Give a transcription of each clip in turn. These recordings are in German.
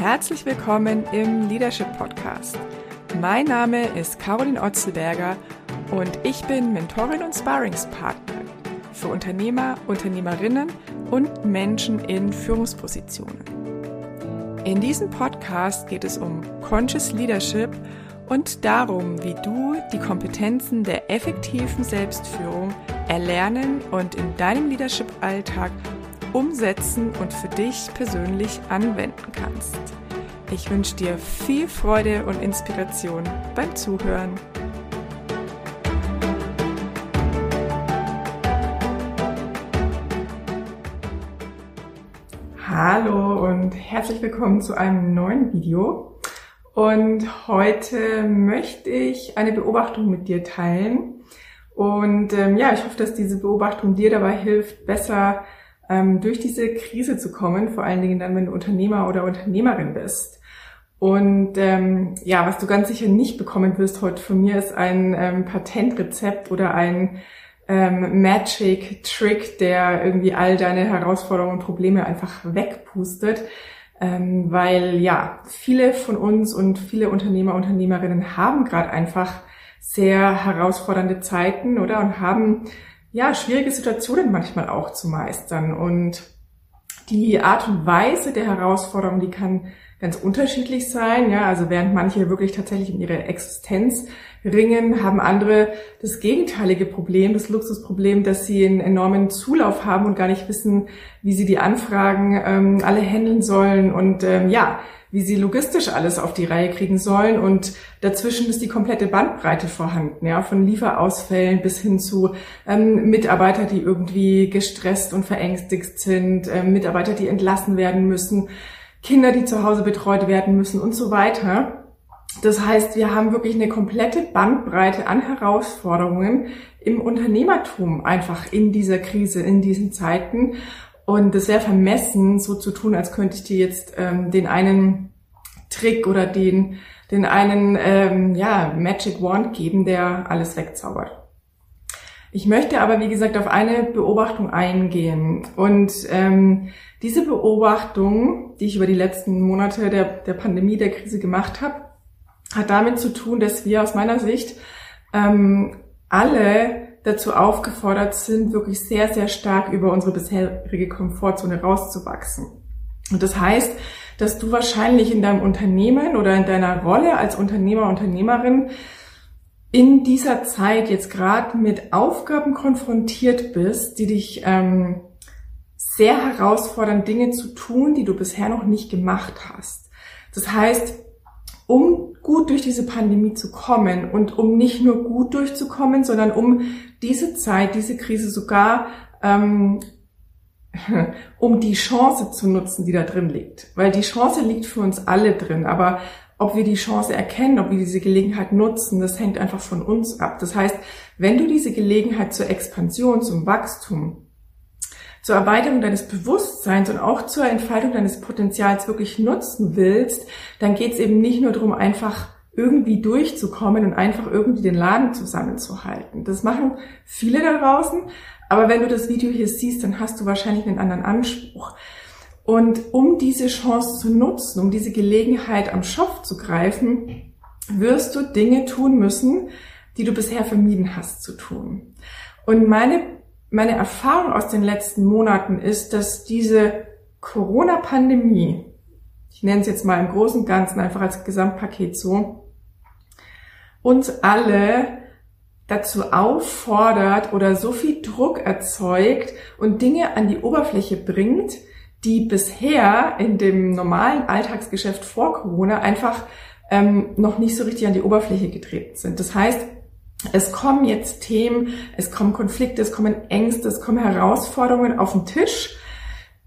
Herzlich willkommen im Leadership Podcast. Mein Name ist Caroline Otzelberger und ich bin Mentorin und Sparringspartner für Unternehmer, Unternehmerinnen und Menschen in Führungspositionen. In diesem Podcast geht es um Conscious Leadership und darum, wie du die Kompetenzen der effektiven Selbstführung erlernen und in deinem Leadership-Alltag umsetzen und für dich persönlich anwenden kannst. Ich wünsche dir viel Freude und Inspiration beim Zuhören. Hallo und herzlich willkommen zu einem neuen Video. Und heute möchte ich eine Beobachtung mit dir teilen. Und ähm, ja, ich hoffe, dass diese Beobachtung dir dabei hilft, besser ähm, durch diese Krise zu kommen, vor allen Dingen dann, wenn du Unternehmer oder Unternehmerin bist. Und ähm, ja, was du ganz sicher nicht bekommen wirst heute von mir, ist ein ähm, Patentrezept oder ein ähm, Magic Trick, der irgendwie all deine Herausforderungen und Probleme einfach wegpustet. Ähm, weil ja, viele von uns und viele Unternehmer, Unternehmerinnen haben gerade einfach sehr herausfordernde Zeiten, oder? Und haben ja, schwierige Situationen manchmal auch zu meistern. Und die Art und Weise der Herausforderung, die kann ganz unterschiedlich sein. Ja, also während manche wirklich tatsächlich um ihre Existenz ringen, haben andere das gegenteilige Problem, das Luxusproblem, dass sie einen enormen Zulauf haben und gar nicht wissen, wie sie die Anfragen ähm, alle handeln sollen. Und ähm, ja, wie sie logistisch alles auf die Reihe kriegen sollen. Und dazwischen ist die komplette Bandbreite vorhanden, ja, von Lieferausfällen bis hin zu ähm, Mitarbeiter, die irgendwie gestresst und verängstigt sind, äh, Mitarbeiter, die entlassen werden müssen, Kinder, die zu Hause betreut werden müssen und so weiter. Das heißt, wir haben wirklich eine komplette Bandbreite an Herausforderungen im Unternehmertum einfach in dieser Krise, in diesen Zeiten. Und es wäre vermessen, so zu tun, als könnte ich dir jetzt ähm, den einen Trick oder den, den einen ähm, ja, Magic Wand geben, der alles wegzaubert. Ich möchte aber, wie gesagt, auf eine Beobachtung eingehen. Und ähm, diese Beobachtung, die ich über die letzten Monate der, der Pandemie, der Krise gemacht habe, hat damit zu tun, dass wir aus meiner Sicht ähm, alle dazu aufgefordert sind, wirklich sehr, sehr stark über unsere bisherige Komfortzone rauszuwachsen. Und das heißt, dass du wahrscheinlich in deinem Unternehmen oder in deiner Rolle als Unternehmer, Unternehmerin in dieser Zeit jetzt gerade mit Aufgaben konfrontiert bist, die dich ähm, sehr herausfordern, Dinge zu tun, die du bisher noch nicht gemacht hast. Das heißt, um gut durch diese Pandemie zu kommen und um nicht nur gut durchzukommen, sondern um diese Zeit, diese Krise sogar ähm, um die Chance zu nutzen, die da drin liegt. Weil die Chance liegt für uns alle drin, aber ob wir die Chance erkennen, ob wir diese Gelegenheit nutzen, das hängt einfach von uns ab. Das heißt, wenn du diese Gelegenheit zur Expansion, zum Wachstum, zur Erweiterung deines Bewusstseins und auch zur Entfaltung deines Potenzials wirklich nutzen willst, dann geht es eben nicht nur darum, einfach irgendwie durchzukommen und einfach irgendwie den Laden zusammenzuhalten. Das machen viele da draußen, aber wenn du das Video hier siehst, dann hast du wahrscheinlich einen anderen Anspruch. Und um diese Chance zu nutzen, um diese Gelegenheit am Schopf zu greifen, wirst du Dinge tun müssen, die du bisher vermieden hast zu tun. Und meine, meine Erfahrung aus den letzten Monaten ist, dass diese Corona-Pandemie, ich nenne es jetzt mal im Großen und Ganzen einfach als Gesamtpaket so, uns alle dazu auffordert oder so viel Druck erzeugt und Dinge an die Oberfläche bringt, die bisher in dem normalen Alltagsgeschäft vor Corona einfach ähm, noch nicht so richtig an die Oberfläche getreten sind. Das heißt, es kommen jetzt Themen, es kommen Konflikte, es kommen Ängste, es kommen Herausforderungen auf den Tisch,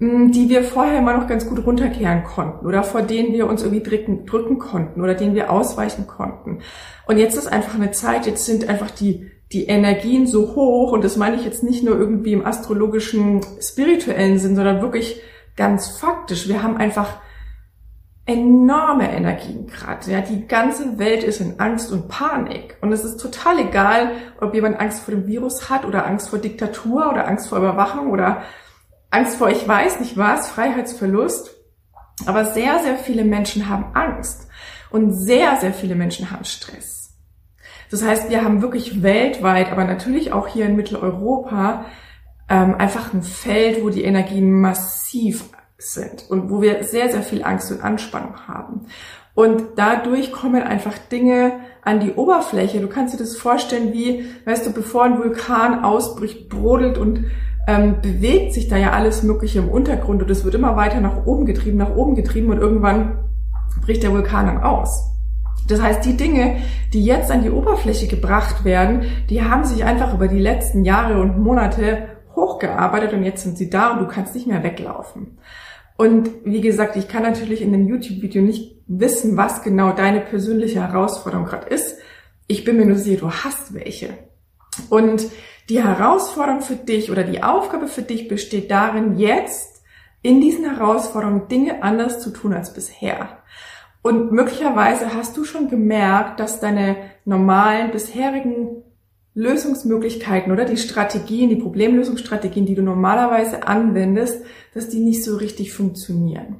die wir vorher immer noch ganz gut runterkehren konnten oder vor denen wir uns irgendwie drücken, drücken konnten oder denen wir ausweichen konnten. Und jetzt ist einfach eine Zeit, jetzt sind einfach die, die Energien so hoch und das meine ich jetzt nicht nur irgendwie im astrologischen, spirituellen Sinn, sondern wirklich ganz faktisch. Wir haben einfach enorme Energien gerade. Ja, die ganze Welt ist in Angst und Panik. Und es ist total egal, ob jemand Angst vor dem Virus hat oder Angst vor Diktatur oder Angst vor Überwachung oder Angst vor ich weiß nicht was, Freiheitsverlust. Aber sehr, sehr viele Menschen haben Angst und sehr, sehr viele Menschen haben Stress. Das heißt, wir haben wirklich weltweit, aber natürlich auch hier in Mitteleuropa, ähm, einfach ein Feld, wo die Energien massiv sind und wo wir sehr, sehr viel Angst und Anspannung haben. Und dadurch kommen einfach Dinge an die Oberfläche. Du kannst dir das vorstellen, wie, weißt du, bevor ein Vulkan ausbricht, brodelt und ähm, bewegt sich da ja alles Mögliche im Untergrund und es wird immer weiter nach oben getrieben, nach oben getrieben und irgendwann bricht der Vulkan dann aus. Das heißt, die Dinge, die jetzt an die Oberfläche gebracht werden, die haben sich einfach über die letzten Jahre und Monate hochgearbeitet und jetzt sind sie da und du kannst nicht mehr weglaufen. Und wie gesagt, ich kann natürlich in dem YouTube-Video nicht wissen, was genau deine persönliche Herausforderung gerade ist. Ich bin mir nur sicher, du hast welche. Und die Herausforderung für dich oder die Aufgabe für dich besteht darin, jetzt in diesen Herausforderungen Dinge anders zu tun als bisher. Und möglicherweise hast du schon gemerkt, dass deine normalen bisherigen Lösungsmöglichkeiten oder die Strategien, die Problemlösungsstrategien, die du normalerweise anwendest, dass die nicht so richtig funktionieren.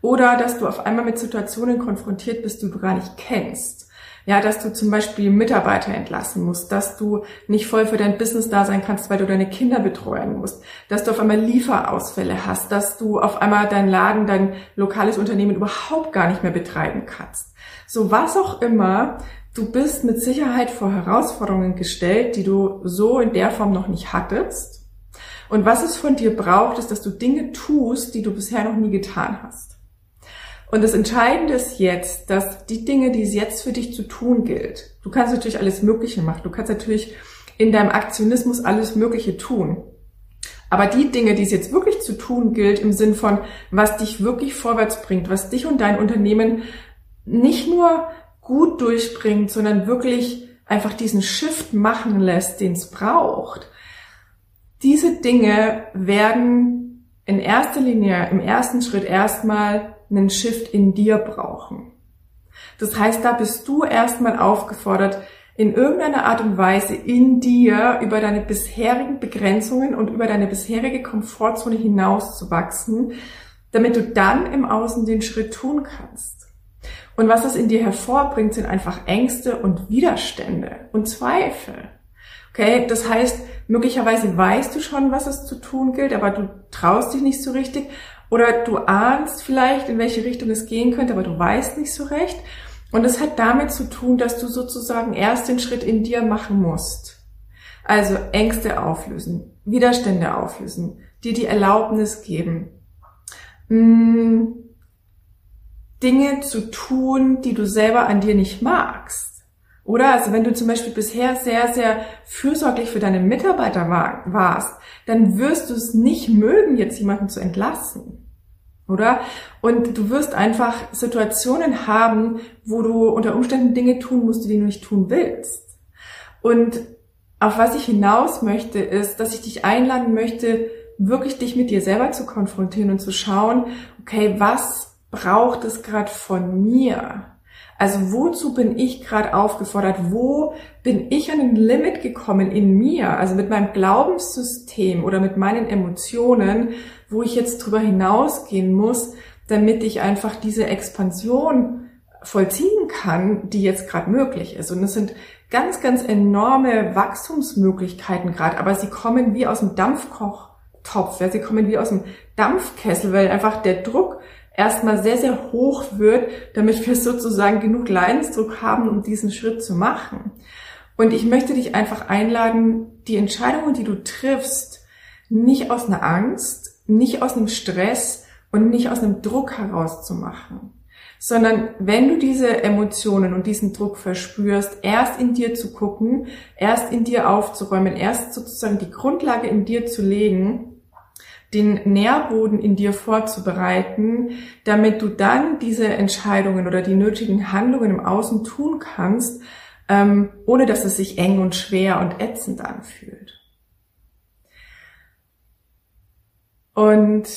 Oder dass du auf einmal mit Situationen konfrontiert bist, die du gar nicht kennst. Ja, dass du zum Beispiel Mitarbeiter entlassen musst, dass du nicht voll für dein Business da sein kannst, weil du deine Kinder betreuen musst, dass du auf einmal Lieferausfälle hast, dass du auf einmal dein Laden, dein lokales Unternehmen überhaupt gar nicht mehr betreiben kannst. So was auch immer, Du bist mit Sicherheit vor Herausforderungen gestellt, die du so in der Form noch nicht hattest. Und was es von dir braucht, ist, dass du Dinge tust, die du bisher noch nie getan hast. Und das Entscheidende ist jetzt, dass die Dinge, die es jetzt für dich zu tun gilt, du kannst natürlich alles Mögliche machen. Du kannst natürlich in deinem Aktionismus alles Mögliche tun. Aber die Dinge, die es jetzt wirklich zu tun gilt, im Sinn von, was dich wirklich vorwärts bringt, was dich und dein Unternehmen nicht nur gut durchbringt, sondern wirklich einfach diesen Shift machen lässt, den es braucht. Diese Dinge werden in erster Linie, im ersten Schritt erstmal einen Shift in dir brauchen. Das heißt, da bist du erstmal aufgefordert, in irgendeiner Art und Weise in dir über deine bisherigen Begrenzungen und über deine bisherige Komfortzone hinaus zu wachsen, damit du dann im Außen den Schritt tun kannst. Und was das in dir hervorbringt, sind einfach Ängste und Widerstände und Zweifel. Okay, das heißt, möglicherweise weißt du schon, was es zu tun gilt, aber du traust dich nicht so richtig oder du ahnst vielleicht, in welche Richtung es gehen könnte, aber du weißt nicht so recht. Und es hat damit zu tun, dass du sozusagen erst den Schritt in dir machen musst. Also Ängste auflösen, Widerstände auflösen, dir die Erlaubnis geben, hm, Dinge zu tun, die du selber an dir nicht magst. Oder? Also wenn du zum Beispiel bisher sehr, sehr fürsorglich für deine Mitarbeiter war, warst, dann wirst du es nicht mögen, jetzt jemanden zu entlassen. Oder? Und du wirst einfach Situationen haben, wo du unter Umständen Dinge tun musst, die du nicht tun willst. Und auf was ich hinaus möchte, ist, dass ich dich einladen möchte, wirklich dich mit dir selber zu konfrontieren und zu schauen, okay, was braucht es gerade von mir? Also wozu bin ich gerade aufgefordert? Wo bin ich an ein Limit gekommen in mir? Also mit meinem Glaubenssystem oder mit meinen Emotionen, wo ich jetzt drüber hinausgehen muss, damit ich einfach diese Expansion vollziehen kann, die jetzt gerade möglich ist. Und es sind ganz, ganz enorme Wachstumsmöglichkeiten gerade, aber sie kommen wie aus dem Dampfkochtopf, ja, sie kommen wie aus dem Dampfkessel, weil einfach der Druck erstmal sehr, sehr hoch wird, damit wir sozusagen genug Leidensdruck haben, um diesen Schritt zu machen. Und ich möchte dich einfach einladen, die Entscheidungen, die du triffst, nicht aus einer Angst, nicht aus einem Stress und nicht aus einem Druck herauszumachen, sondern wenn du diese Emotionen und diesen Druck verspürst, erst in dir zu gucken, erst in dir aufzuräumen, erst sozusagen die Grundlage in dir zu legen, den Nährboden in dir vorzubereiten, damit du dann diese Entscheidungen oder die nötigen Handlungen im Außen tun kannst, ähm, ohne dass es sich eng und schwer und ätzend anfühlt. Und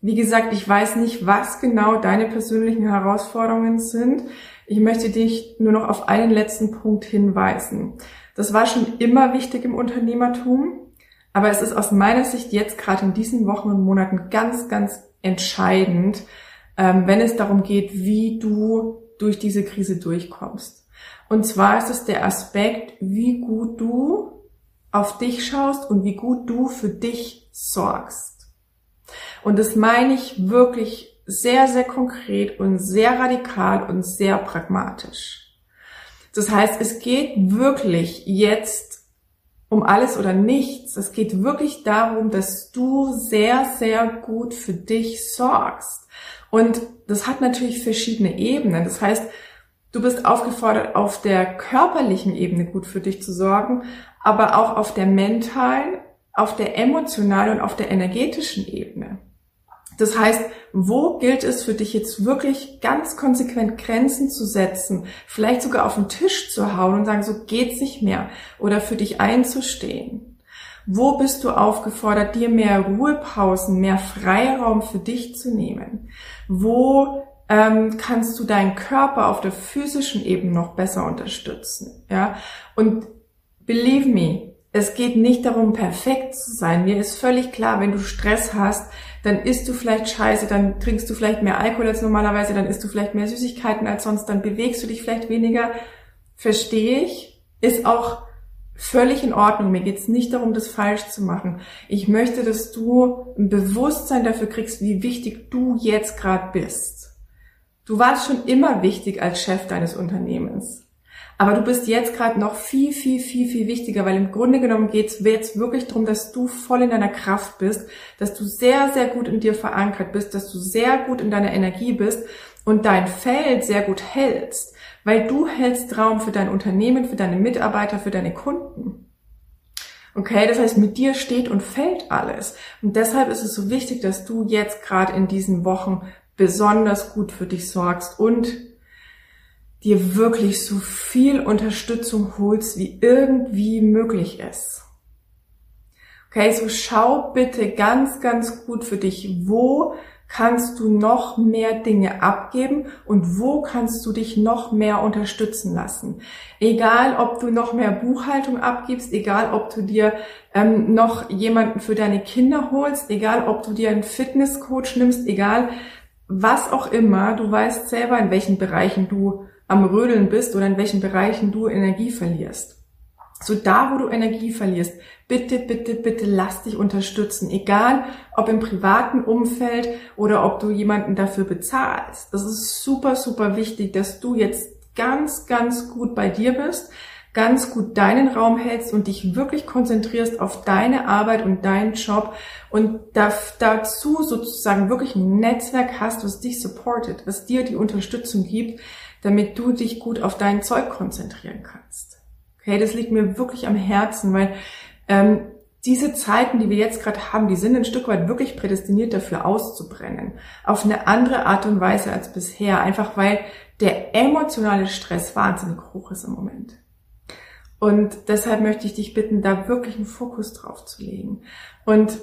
wie gesagt, ich weiß nicht, was genau deine persönlichen Herausforderungen sind. Ich möchte dich nur noch auf einen letzten Punkt hinweisen. Das war schon immer wichtig im Unternehmertum. Aber es ist aus meiner Sicht jetzt gerade in diesen Wochen und Monaten ganz, ganz entscheidend, ähm, wenn es darum geht, wie du durch diese Krise durchkommst. Und zwar ist es der Aspekt, wie gut du auf dich schaust und wie gut du für dich sorgst. Und das meine ich wirklich sehr, sehr konkret und sehr radikal und sehr pragmatisch. Das heißt, es geht wirklich jetzt um alles oder nichts. Es geht wirklich darum, dass du sehr, sehr gut für dich sorgst. Und das hat natürlich verschiedene Ebenen. Das heißt, du bist aufgefordert, auf der körperlichen Ebene gut für dich zu sorgen, aber auch auf der mentalen, auf der emotionalen und auf der energetischen Ebene. Das heißt, wo gilt es für dich jetzt wirklich ganz konsequent Grenzen zu setzen, vielleicht sogar auf den Tisch zu hauen und sagen, so geht's nicht mehr oder für dich einzustehen? Wo bist du aufgefordert, dir mehr Ruhepausen, mehr Freiraum für dich zu nehmen? Wo ähm, kannst du deinen Körper auf der physischen Ebene noch besser unterstützen? Ja, und believe me, es geht nicht darum, perfekt zu sein. Mir ist völlig klar, wenn du Stress hast, dann isst du vielleicht Scheiße, dann trinkst du vielleicht mehr Alkohol als normalerweise, dann isst du vielleicht mehr Süßigkeiten als sonst, dann bewegst du dich vielleicht weniger. Verstehe ich. Ist auch völlig in Ordnung. Mir geht's nicht darum, das falsch zu machen. Ich möchte, dass du ein Bewusstsein dafür kriegst, wie wichtig du jetzt gerade bist. Du warst schon immer wichtig als Chef deines Unternehmens. Aber du bist jetzt gerade noch viel, viel, viel, viel wichtiger, weil im Grunde genommen geht es jetzt wirklich darum, dass du voll in deiner Kraft bist, dass du sehr, sehr gut in dir verankert bist, dass du sehr gut in deiner Energie bist und dein Feld sehr gut hältst, weil du hältst Raum für dein Unternehmen, für deine Mitarbeiter, für deine Kunden. Okay, das heißt, mit dir steht und fällt alles. Und deshalb ist es so wichtig, dass du jetzt gerade in diesen Wochen besonders gut für dich sorgst und dir wirklich so viel Unterstützung holst, wie irgendwie möglich ist. Okay, so schau bitte ganz, ganz gut für dich, wo kannst du noch mehr Dinge abgeben und wo kannst du dich noch mehr unterstützen lassen. Egal, ob du noch mehr Buchhaltung abgibst, egal, ob du dir ähm, noch jemanden für deine Kinder holst, egal, ob du dir einen Fitnesscoach nimmst, egal, was auch immer, du weißt selber, in welchen Bereichen du am Rödeln bist oder in welchen Bereichen du Energie verlierst. So da, wo du Energie verlierst, bitte, bitte, bitte lass dich unterstützen. Egal, ob im privaten Umfeld oder ob du jemanden dafür bezahlst. Das ist super, super wichtig, dass du jetzt ganz, ganz gut bei dir bist, ganz gut deinen Raum hältst und dich wirklich konzentrierst auf deine Arbeit und deinen Job und dazu sozusagen wirklich ein Netzwerk hast, was dich supportet, was dir die Unterstützung gibt, damit du dich gut auf dein Zeug konzentrieren kannst. Okay, das liegt mir wirklich am Herzen, weil ähm, diese Zeiten, die wir jetzt gerade haben, die sind ein Stück weit wirklich prädestiniert dafür auszubrennen. Auf eine andere Art und Weise als bisher. Einfach weil der emotionale Stress wahnsinnig hoch ist im Moment. Und deshalb möchte ich dich bitten, da wirklich einen Fokus drauf zu legen. Und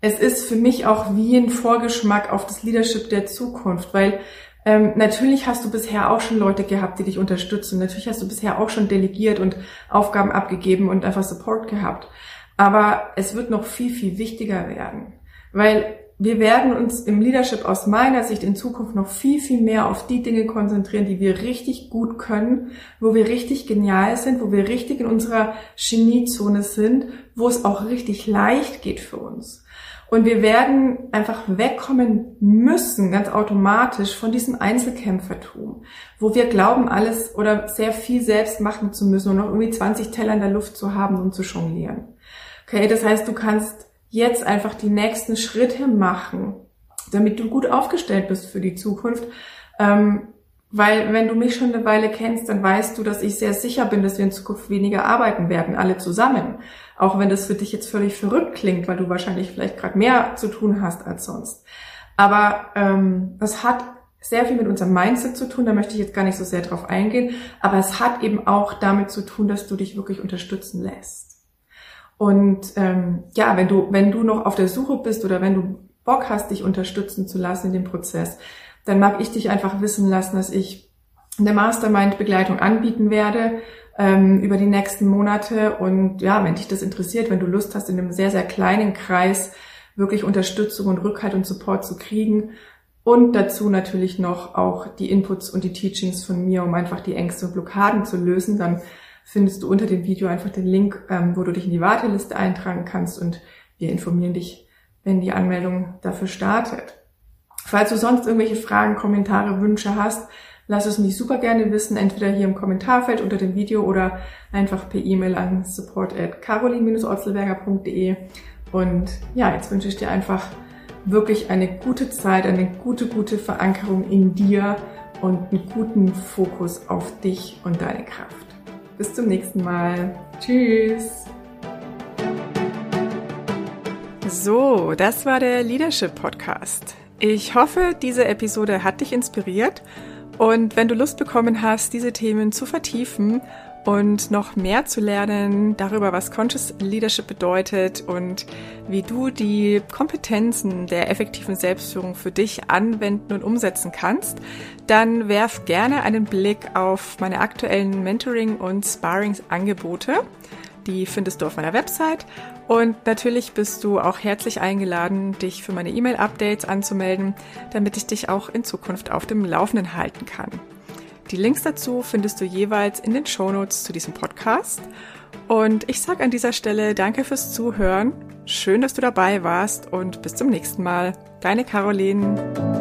es ist für mich auch wie ein Vorgeschmack auf das Leadership der Zukunft, weil ähm, natürlich hast du bisher auch schon Leute gehabt, die dich unterstützen. Natürlich hast du bisher auch schon delegiert und Aufgaben abgegeben und einfach Support gehabt. Aber es wird noch viel, viel wichtiger werden. Weil wir werden uns im Leadership aus meiner Sicht in Zukunft noch viel, viel mehr auf die Dinge konzentrieren, die wir richtig gut können, wo wir richtig genial sind, wo wir richtig in unserer Geniezone sind, wo es auch richtig leicht geht für uns. Und wir werden einfach wegkommen müssen, ganz automatisch, von diesem Einzelkämpfertum, wo wir glauben, alles oder sehr viel selbst machen zu müssen und noch irgendwie 20 Teller in der Luft zu haben und zu jonglieren. Okay, das heißt, du kannst jetzt einfach die nächsten Schritte machen, damit du gut aufgestellt bist für die Zukunft. Ähm, weil wenn du mich schon eine Weile kennst, dann weißt du, dass ich sehr sicher bin, dass wir in Zukunft weniger arbeiten werden, alle zusammen. Auch wenn das für dich jetzt völlig verrückt klingt, weil du wahrscheinlich vielleicht gerade mehr zu tun hast als sonst. Aber ähm, das hat sehr viel mit unserem Mindset zu tun, da möchte ich jetzt gar nicht so sehr drauf eingehen, aber es hat eben auch damit zu tun, dass du dich wirklich unterstützen lässt. Und ähm, ja, wenn du, wenn du noch auf der Suche bist oder wenn du Bock hast, dich unterstützen zu lassen in dem Prozess, dann mag ich dich einfach wissen lassen, dass ich eine Mastermind-Begleitung anbieten werde ähm, über die nächsten Monate. Und ja, wenn dich das interessiert, wenn du Lust hast, in einem sehr, sehr kleinen Kreis wirklich Unterstützung und Rückhalt und Support zu kriegen. Und dazu natürlich noch auch die Inputs und die Teachings von mir, um einfach die Ängste und Blockaden zu lösen. Dann findest du unter dem Video einfach den Link, ähm, wo du dich in die Warteliste eintragen kannst und wir informieren dich, wenn die Anmeldung dafür startet. Falls du sonst irgendwelche Fragen, Kommentare, Wünsche hast, lass es mich super gerne wissen, entweder hier im Kommentarfeld unter dem Video oder einfach per E-Mail an support at carolin-orzelberger.de. Und ja, jetzt wünsche ich dir einfach wirklich eine gute Zeit, eine gute, gute Verankerung in dir und einen guten Fokus auf dich und deine Kraft. Bis zum nächsten Mal. Tschüss. So, das war der Leadership Podcast. Ich hoffe, diese Episode hat dich inspiriert und wenn du Lust bekommen hast, diese Themen zu vertiefen und noch mehr zu lernen darüber, was Conscious Leadership bedeutet und wie du die Kompetenzen der effektiven Selbstführung für dich anwenden und umsetzen kannst, dann werf gerne einen Blick auf meine aktuellen Mentoring- und Sparringsangebote. Die findest du auf meiner Website. Und natürlich bist du auch herzlich eingeladen, dich für meine E-Mail-Updates anzumelden, damit ich dich auch in Zukunft auf dem Laufenden halten kann. Die Links dazu findest du jeweils in den Shownotes zu diesem Podcast. Und ich sage an dieser Stelle danke fürs Zuhören. Schön, dass du dabei warst und bis zum nächsten Mal. Deine Caroline.